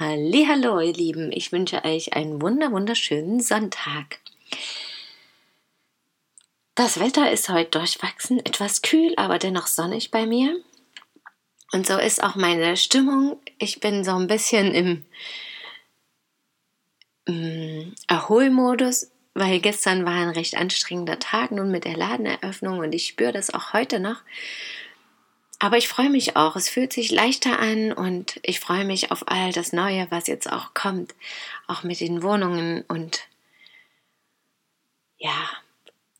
Hallo, ihr Lieben, ich wünsche euch einen wunder wunderschönen Sonntag. Das Wetter ist heute durchwachsen, etwas kühl, aber dennoch sonnig bei mir. Und so ist auch meine Stimmung. Ich bin so ein bisschen im, im Erholmodus, weil gestern war ein recht anstrengender Tag nun mit der Ladeneröffnung und ich spüre das auch heute noch. Aber ich freue mich auch. Es fühlt sich leichter an und ich freue mich auf all das Neue, was jetzt auch kommt. Auch mit den Wohnungen und ja,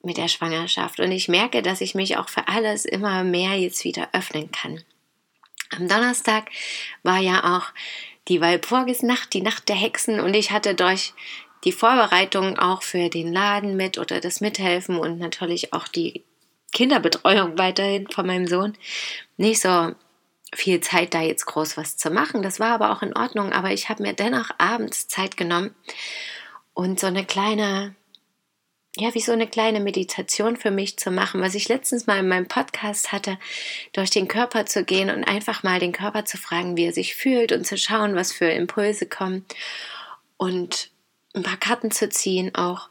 mit der Schwangerschaft. Und ich merke, dass ich mich auch für alles immer mehr jetzt wieder öffnen kann. Am Donnerstag war ja auch die Walpurgisnacht, die Nacht der Hexen und ich hatte durch die Vorbereitung auch für den Laden mit oder das Mithelfen und natürlich auch die Kinderbetreuung weiterhin von meinem Sohn nicht so viel Zeit, da jetzt groß was zu machen. Das war aber auch in Ordnung, aber ich habe mir dennoch abends Zeit genommen und so eine kleine, ja, wie so eine kleine Meditation für mich zu machen, was ich letztens mal in meinem Podcast hatte, durch den Körper zu gehen und einfach mal den Körper zu fragen, wie er sich fühlt und zu schauen, was für Impulse kommen und ein paar Karten zu ziehen auch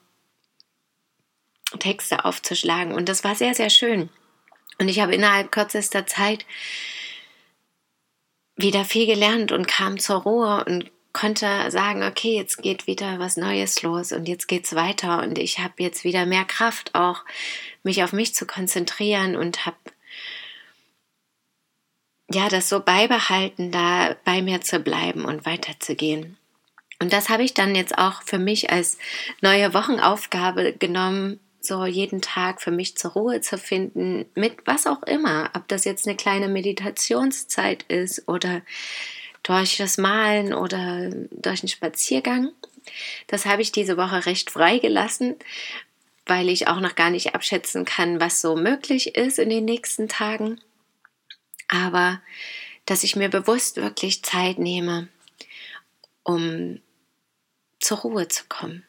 Texte aufzuschlagen. Und das war sehr, sehr schön. Und ich habe innerhalb kürzester Zeit wieder viel gelernt und kam zur Ruhe und konnte sagen, okay, jetzt geht wieder was Neues los und jetzt geht's weiter und ich habe jetzt wieder mehr Kraft auch mich auf mich zu konzentrieren und habe ja das so beibehalten, da bei mir zu bleiben und weiterzugehen. Und das habe ich dann jetzt auch für mich als neue Wochenaufgabe genommen, so jeden Tag für mich zur Ruhe zu finden, mit was auch immer, ob das jetzt eine kleine Meditationszeit ist oder durch das Malen oder durch einen Spaziergang. Das habe ich diese Woche recht frei gelassen, weil ich auch noch gar nicht abschätzen kann, was so möglich ist in den nächsten Tagen. Aber dass ich mir bewusst wirklich Zeit nehme, um zur Ruhe zu kommen.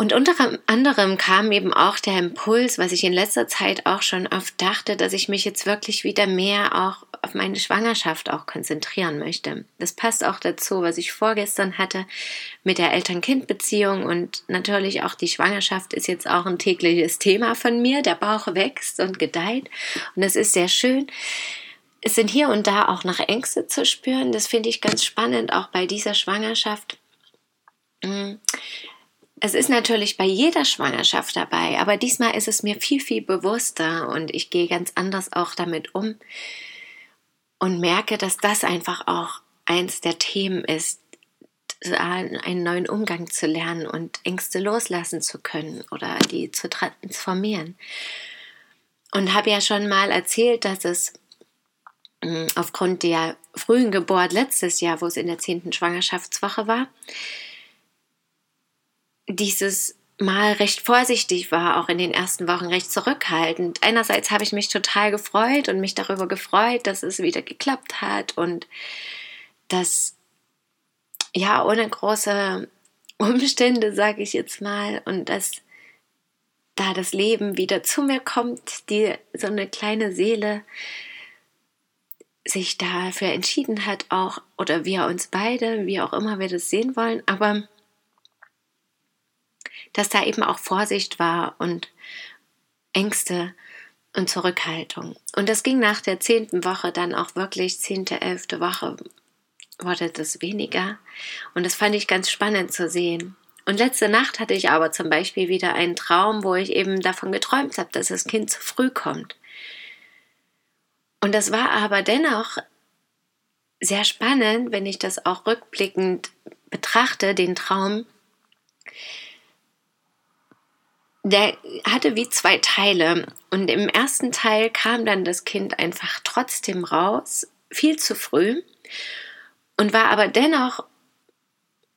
Und unter anderem kam eben auch der Impuls, was ich in letzter Zeit auch schon oft dachte, dass ich mich jetzt wirklich wieder mehr auch auf meine Schwangerschaft auch konzentrieren möchte. Das passt auch dazu, was ich vorgestern hatte mit der Eltern-Kind-Beziehung und natürlich auch die Schwangerschaft ist jetzt auch ein tägliches Thema von mir. Der Bauch wächst und gedeiht und das ist sehr schön. Es sind hier und da auch noch Ängste zu spüren. Das finde ich ganz spannend, auch bei dieser Schwangerschaft mm es ist natürlich bei jeder Schwangerschaft dabei, aber diesmal ist es mir viel, viel bewusster und ich gehe ganz anders auch damit um und merke, dass das einfach auch eins der Themen ist, einen neuen Umgang zu lernen und Ängste loslassen zu können oder die zu transformieren. Und habe ja schon mal erzählt, dass es hm, aufgrund der frühen Geburt letztes Jahr, wo es in der zehnten Schwangerschaftswoche war, dieses Mal recht vorsichtig war, auch in den ersten Wochen recht zurückhaltend. Einerseits habe ich mich total gefreut und mich darüber gefreut, dass es wieder geklappt hat und dass ja ohne große Umstände, sage ich jetzt mal, und dass da das Leben wieder zu mir kommt, die so eine kleine Seele sich dafür entschieden hat, auch oder wir uns beide, wie auch immer wir das sehen wollen, aber dass da eben auch Vorsicht war und Ängste und Zurückhaltung. Und das ging nach der zehnten Woche dann auch wirklich, zehnte, elfte Woche wurde das weniger. Und das fand ich ganz spannend zu sehen. Und letzte Nacht hatte ich aber zum Beispiel wieder einen Traum, wo ich eben davon geträumt habe, dass das Kind zu früh kommt. Und das war aber dennoch sehr spannend, wenn ich das auch rückblickend betrachte, den Traum, der hatte wie zwei Teile. Und im ersten Teil kam dann das Kind einfach trotzdem raus, viel zu früh. und war aber dennoch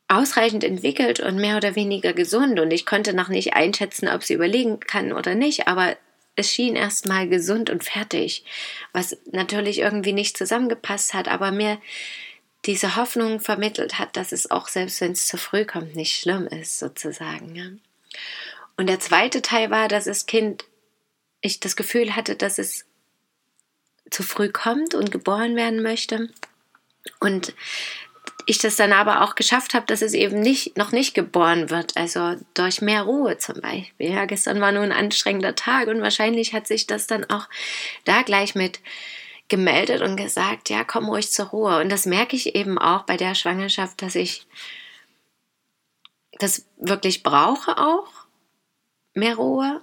ausreichend entwickelt und mehr oder weniger gesund und ich konnte noch nicht einschätzen, ob sie überlegen kann oder nicht, aber es schien erstmal gesund und fertig, was natürlich irgendwie nicht zusammengepasst hat, aber mir diese Hoffnung vermittelt hat, dass es auch selbst wenn es zu früh kommt, nicht schlimm ist, sozusagen. Und der zweite Teil war, dass das Kind, ich das Gefühl hatte, dass es zu früh kommt und geboren werden möchte. Und ich das dann aber auch geschafft habe, dass es eben nicht, noch nicht geboren wird, also durch mehr Ruhe zum Beispiel. Ja, gestern war nur ein anstrengender Tag und wahrscheinlich hat sich das dann auch da gleich mit gemeldet und gesagt, ja, komm ruhig zur Ruhe. Und das merke ich eben auch bei der Schwangerschaft, dass ich das wirklich brauche auch, mehr Ruhe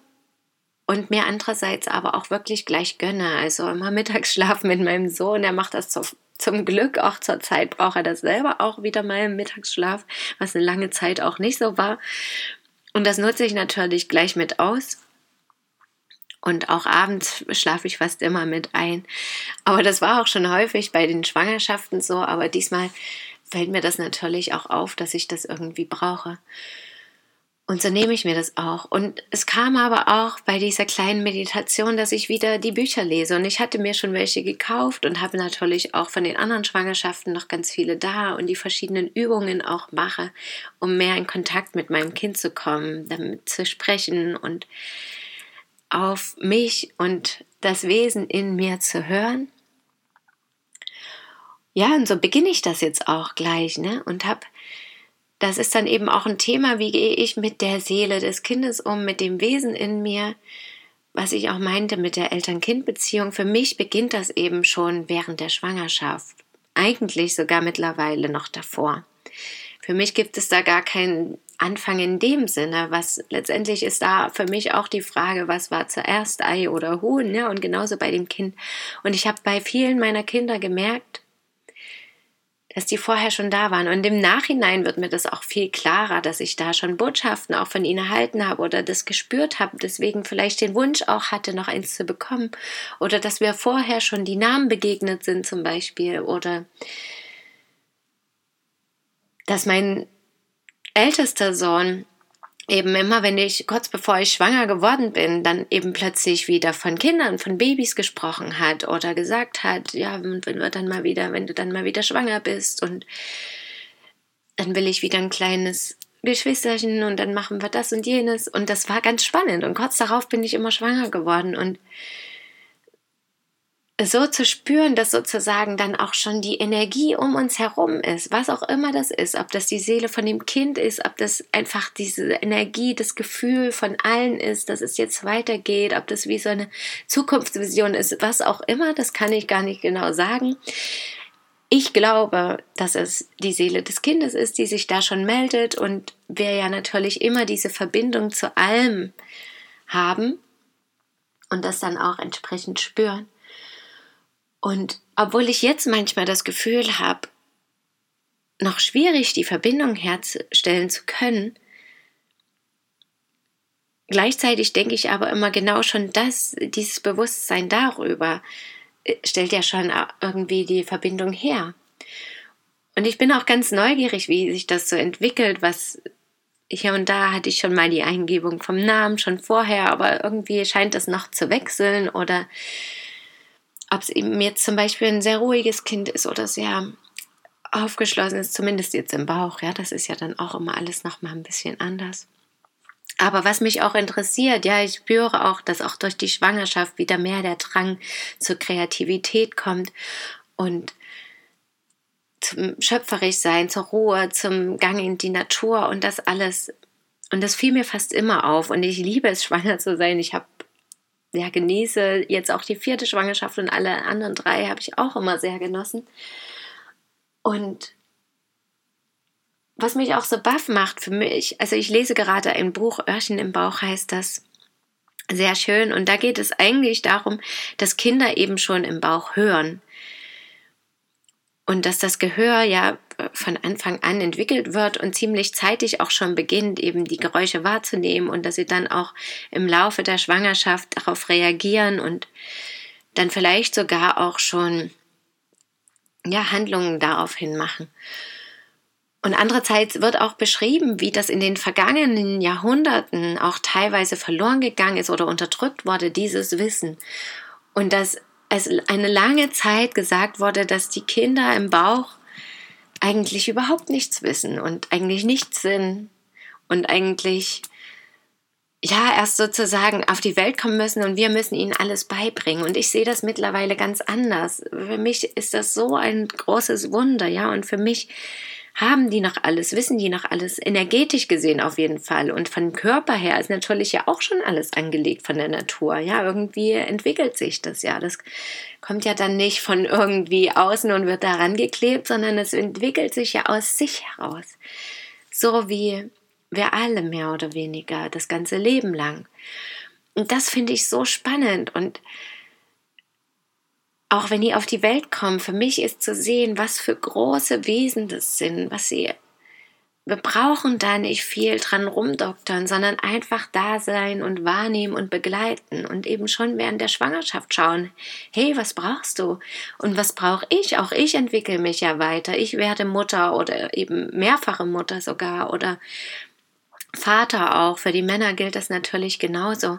und mir andererseits aber auch wirklich gleich gönne. Also immer Mittagsschlaf mit meinem Sohn, der macht das zu, zum Glück auch zur Zeit, braucht er das selber auch wieder mal im Mittagsschlaf, was eine lange Zeit auch nicht so war. Und das nutze ich natürlich gleich mit aus. Und auch abends schlafe ich fast immer mit ein. Aber das war auch schon häufig bei den Schwangerschaften so. Aber diesmal fällt mir das natürlich auch auf, dass ich das irgendwie brauche. Und so nehme ich mir das auch. Und es kam aber auch bei dieser kleinen Meditation, dass ich wieder die Bücher lese. Und ich hatte mir schon welche gekauft und habe natürlich auch von den anderen Schwangerschaften noch ganz viele da und die verschiedenen Übungen auch mache, um mehr in Kontakt mit meinem Kind zu kommen, damit zu sprechen und auf mich und das Wesen in mir zu hören. Ja, und so beginne ich das jetzt auch gleich, ne? Und habe das ist dann eben auch ein Thema, wie gehe ich mit der Seele des Kindes um, mit dem Wesen in mir, was ich auch meinte mit der Eltern-Kind-Beziehung. Für mich beginnt das eben schon während der Schwangerschaft, eigentlich sogar mittlerweile noch davor. Für mich gibt es da gar keinen Anfang in dem Sinne, was letztendlich ist da für mich auch die Frage, was war zuerst Ei oder Huhn, ja, und genauso bei dem Kind. Und ich habe bei vielen meiner Kinder gemerkt, dass die vorher schon da waren. Und im Nachhinein wird mir das auch viel klarer, dass ich da schon Botschaften auch von ihnen erhalten habe oder das gespürt habe, deswegen vielleicht den Wunsch auch hatte, noch eins zu bekommen. Oder dass wir vorher schon die Namen begegnet sind zum Beispiel. Oder dass mein ältester Sohn eben immer, wenn ich kurz bevor ich schwanger geworden bin, dann eben plötzlich wieder von Kindern, von Babys gesprochen hat oder gesagt hat, ja, wenn wir dann mal wieder, wenn du dann mal wieder schwanger bist und dann will ich wieder ein kleines Geschwisterchen und dann machen wir das und jenes. Und das war ganz spannend. Und kurz darauf bin ich immer schwanger geworden. Und so zu spüren, dass sozusagen dann auch schon die Energie um uns herum ist, was auch immer das ist, ob das die Seele von dem Kind ist, ob das einfach diese Energie, das Gefühl von allen ist, dass es jetzt weitergeht, ob das wie so eine Zukunftsvision ist, was auch immer, das kann ich gar nicht genau sagen. Ich glaube, dass es die Seele des Kindes ist, die sich da schon meldet und wir ja natürlich immer diese Verbindung zu allem haben und das dann auch entsprechend spüren. Und obwohl ich jetzt manchmal das Gefühl habe, noch schwierig die Verbindung herzustellen zu können, gleichzeitig denke ich aber immer genau schon das, dieses Bewusstsein darüber, äh, stellt ja schon irgendwie die Verbindung her. Und ich bin auch ganz neugierig, wie sich das so entwickelt, was hier und da hatte ich schon mal die Eingebung vom Namen schon vorher, aber irgendwie scheint es noch zu wechseln oder ob es eben jetzt zum Beispiel ein sehr ruhiges Kind ist oder sehr aufgeschlossen ist, zumindest jetzt im Bauch, ja, das ist ja dann auch immer alles nochmal ein bisschen anders. Aber was mich auch interessiert, ja, ich spüre auch, dass auch durch die Schwangerschaft wieder mehr der Drang zur Kreativität kommt und zum schöpferisch sein, zur Ruhe, zum Gang in die Natur und das alles. Und das fiel mir fast immer auf. Und ich liebe es, schwanger zu sein. Ich habe ja, genieße jetzt auch die vierte Schwangerschaft und alle anderen drei habe ich auch immer sehr genossen. Und was mich auch so baff macht für mich, also ich lese gerade ein Buch, Öhrchen im Bauch heißt das, sehr schön. Und da geht es eigentlich darum, dass Kinder eben schon im Bauch hören. Und dass das Gehör ja von Anfang an entwickelt wird und ziemlich zeitig auch schon beginnt, eben die Geräusche wahrzunehmen und dass sie dann auch im Laufe der Schwangerschaft darauf reagieren und dann vielleicht sogar auch schon ja, Handlungen daraufhin machen. Und andererseits wird auch beschrieben, wie das in den vergangenen Jahrhunderten auch teilweise verloren gegangen ist oder unterdrückt wurde, dieses Wissen. Und dass es eine lange Zeit gesagt wurde, dass die Kinder im Bauch eigentlich überhaupt nichts wissen und eigentlich nichts sind und eigentlich ja erst sozusagen auf die Welt kommen müssen und wir müssen ihnen alles beibringen. Und ich sehe das mittlerweile ganz anders. Für mich ist das so ein großes Wunder, ja. Und für mich haben die noch alles, wissen die noch alles, energetisch gesehen auf jeden Fall. Und von Körper her ist natürlich ja auch schon alles angelegt von der Natur. Ja, irgendwie entwickelt sich das ja. Das kommt ja dann nicht von irgendwie außen und wird daran geklebt, sondern es entwickelt sich ja aus sich heraus. So wie wir alle mehr oder weniger das ganze Leben lang. Und das finde ich so spannend und auch wenn die auf die Welt kommen, für mich ist zu sehen, was für große Wesen das sind, was sie. Wir brauchen da nicht viel dran rumdoktern, sondern einfach da sein und wahrnehmen und begleiten und eben schon während der Schwangerschaft schauen, hey, was brauchst du? Und was brauche ich? Auch ich entwickle mich ja weiter. Ich werde Mutter oder eben mehrfache Mutter sogar oder Vater auch. Für die Männer gilt das natürlich genauso.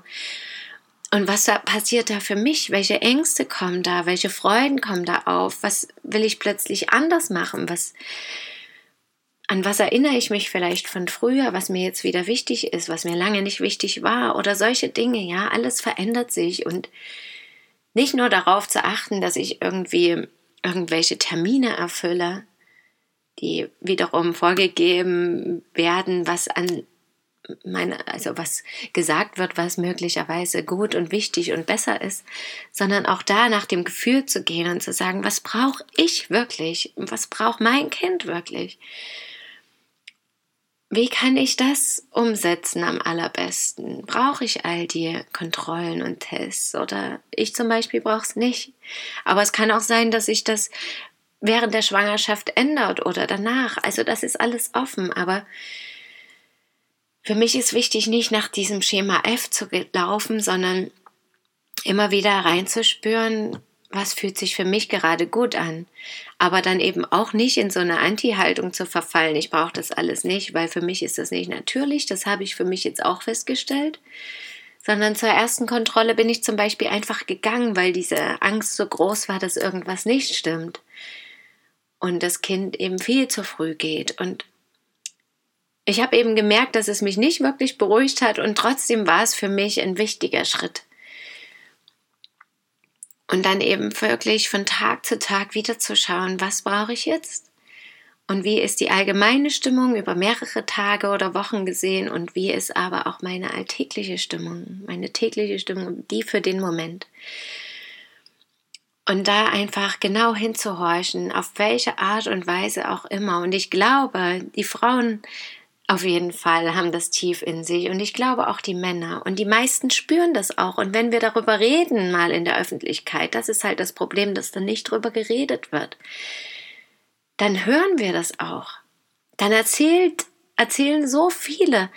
Und was da passiert da für mich? Welche Ängste kommen da? Welche Freuden kommen da auf? Was will ich plötzlich anders machen? Was, an was erinnere ich mich vielleicht von früher, was mir jetzt wieder wichtig ist, was mir lange nicht wichtig war oder solche Dinge, ja, alles verändert sich und nicht nur darauf zu achten, dass ich irgendwie irgendwelche Termine erfülle, die wiederum vorgegeben werden, was an meine, also was gesagt wird, was möglicherweise gut und wichtig und besser ist, sondern auch da nach dem Gefühl zu gehen und zu sagen, was brauche ich wirklich? Was braucht mein Kind wirklich? Wie kann ich das umsetzen am allerbesten? Brauche ich all die Kontrollen und Tests? Oder ich zum Beispiel brauche es nicht. Aber es kann auch sein, dass sich das während der Schwangerschaft ändert oder danach. Also das ist alles offen. Aber für mich ist wichtig, nicht nach diesem Schema F zu laufen, sondern immer wieder reinzuspüren, was fühlt sich für mich gerade gut an. Aber dann eben auch nicht in so eine Anti-Haltung zu verfallen. Ich brauche das alles nicht, weil für mich ist das nicht natürlich. Das habe ich für mich jetzt auch festgestellt. Sondern zur ersten Kontrolle bin ich zum Beispiel einfach gegangen, weil diese Angst so groß war, dass irgendwas nicht stimmt. Und das Kind eben viel zu früh geht. Und ich habe eben gemerkt, dass es mich nicht wirklich beruhigt hat und trotzdem war es für mich ein wichtiger Schritt. Und dann eben wirklich von Tag zu Tag wieder zu schauen, was brauche ich jetzt? Und wie ist die allgemeine Stimmung über mehrere Tage oder Wochen gesehen und wie ist aber auch meine alltägliche Stimmung, meine tägliche Stimmung, die für den Moment. Und da einfach genau hinzuhorchen, auf welche Art und Weise auch immer. Und ich glaube, die Frauen auf jeden Fall haben das tief in sich und ich glaube auch die Männer und die meisten spüren das auch und wenn wir darüber reden mal in der Öffentlichkeit, das ist halt das Problem, dass da nicht drüber geredet wird. Dann hören wir das auch. Dann erzählt erzählen so viele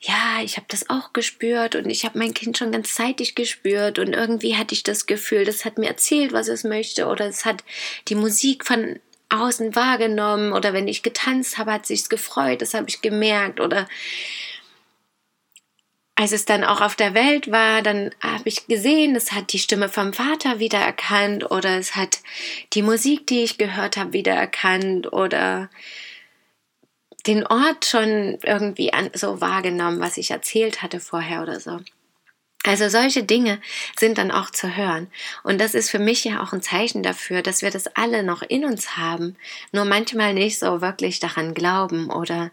ja, ich habe das auch gespürt und ich habe mein Kind schon ganz zeitig gespürt und irgendwie hatte ich das Gefühl, das hat mir erzählt, was es möchte oder es hat die Musik von außen wahrgenommen oder wenn ich getanzt habe, hat sich's gefreut, das habe ich gemerkt oder als es dann auch auf der Welt war, dann habe ich gesehen, es hat die Stimme vom Vater wiedererkannt oder es hat die Musik, die ich gehört habe, wiedererkannt oder den Ort schon irgendwie so wahrgenommen, was ich erzählt hatte vorher oder so. Also solche Dinge sind dann auch zu hören. Und das ist für mich ja auch ein Zeichen dafür, dass wir das alle noch in uns haben, nur manchmal nicht so wirklich daran glauben oder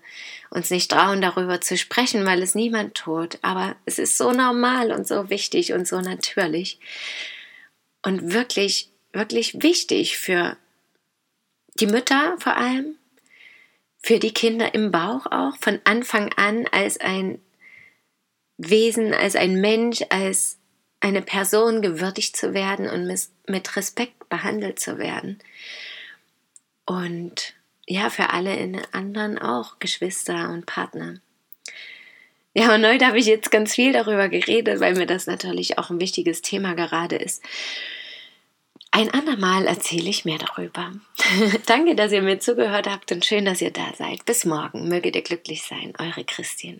uns nicht trauen, darüber zu sprechen, weil es niemand tut. Aber es ist so normal und so wichtig und so natürlich. Und wirklich, wirklich wichtig für die Mütter vor allem, für die Kinder im Bauch auch, von Anfang an als ein Wesen, als ein Mensch, als eine Person gewürdigt zu werden und mit Respekt behandelt zu werden. Und ja, für alle in anderen auch, Geschwister und Partner. Ja, und heute habe ich jetzt ganz viel darüber geredet, weil mir das natürlich auch ein wichtiges Thema gerade ist. Ein andermal erzähle ich mehr darüber. Danke, dass ihr mir zugehört habt und schön, dass ihr da seid. Bis morgen. Möget ihr glücklich sein. Eure Christine.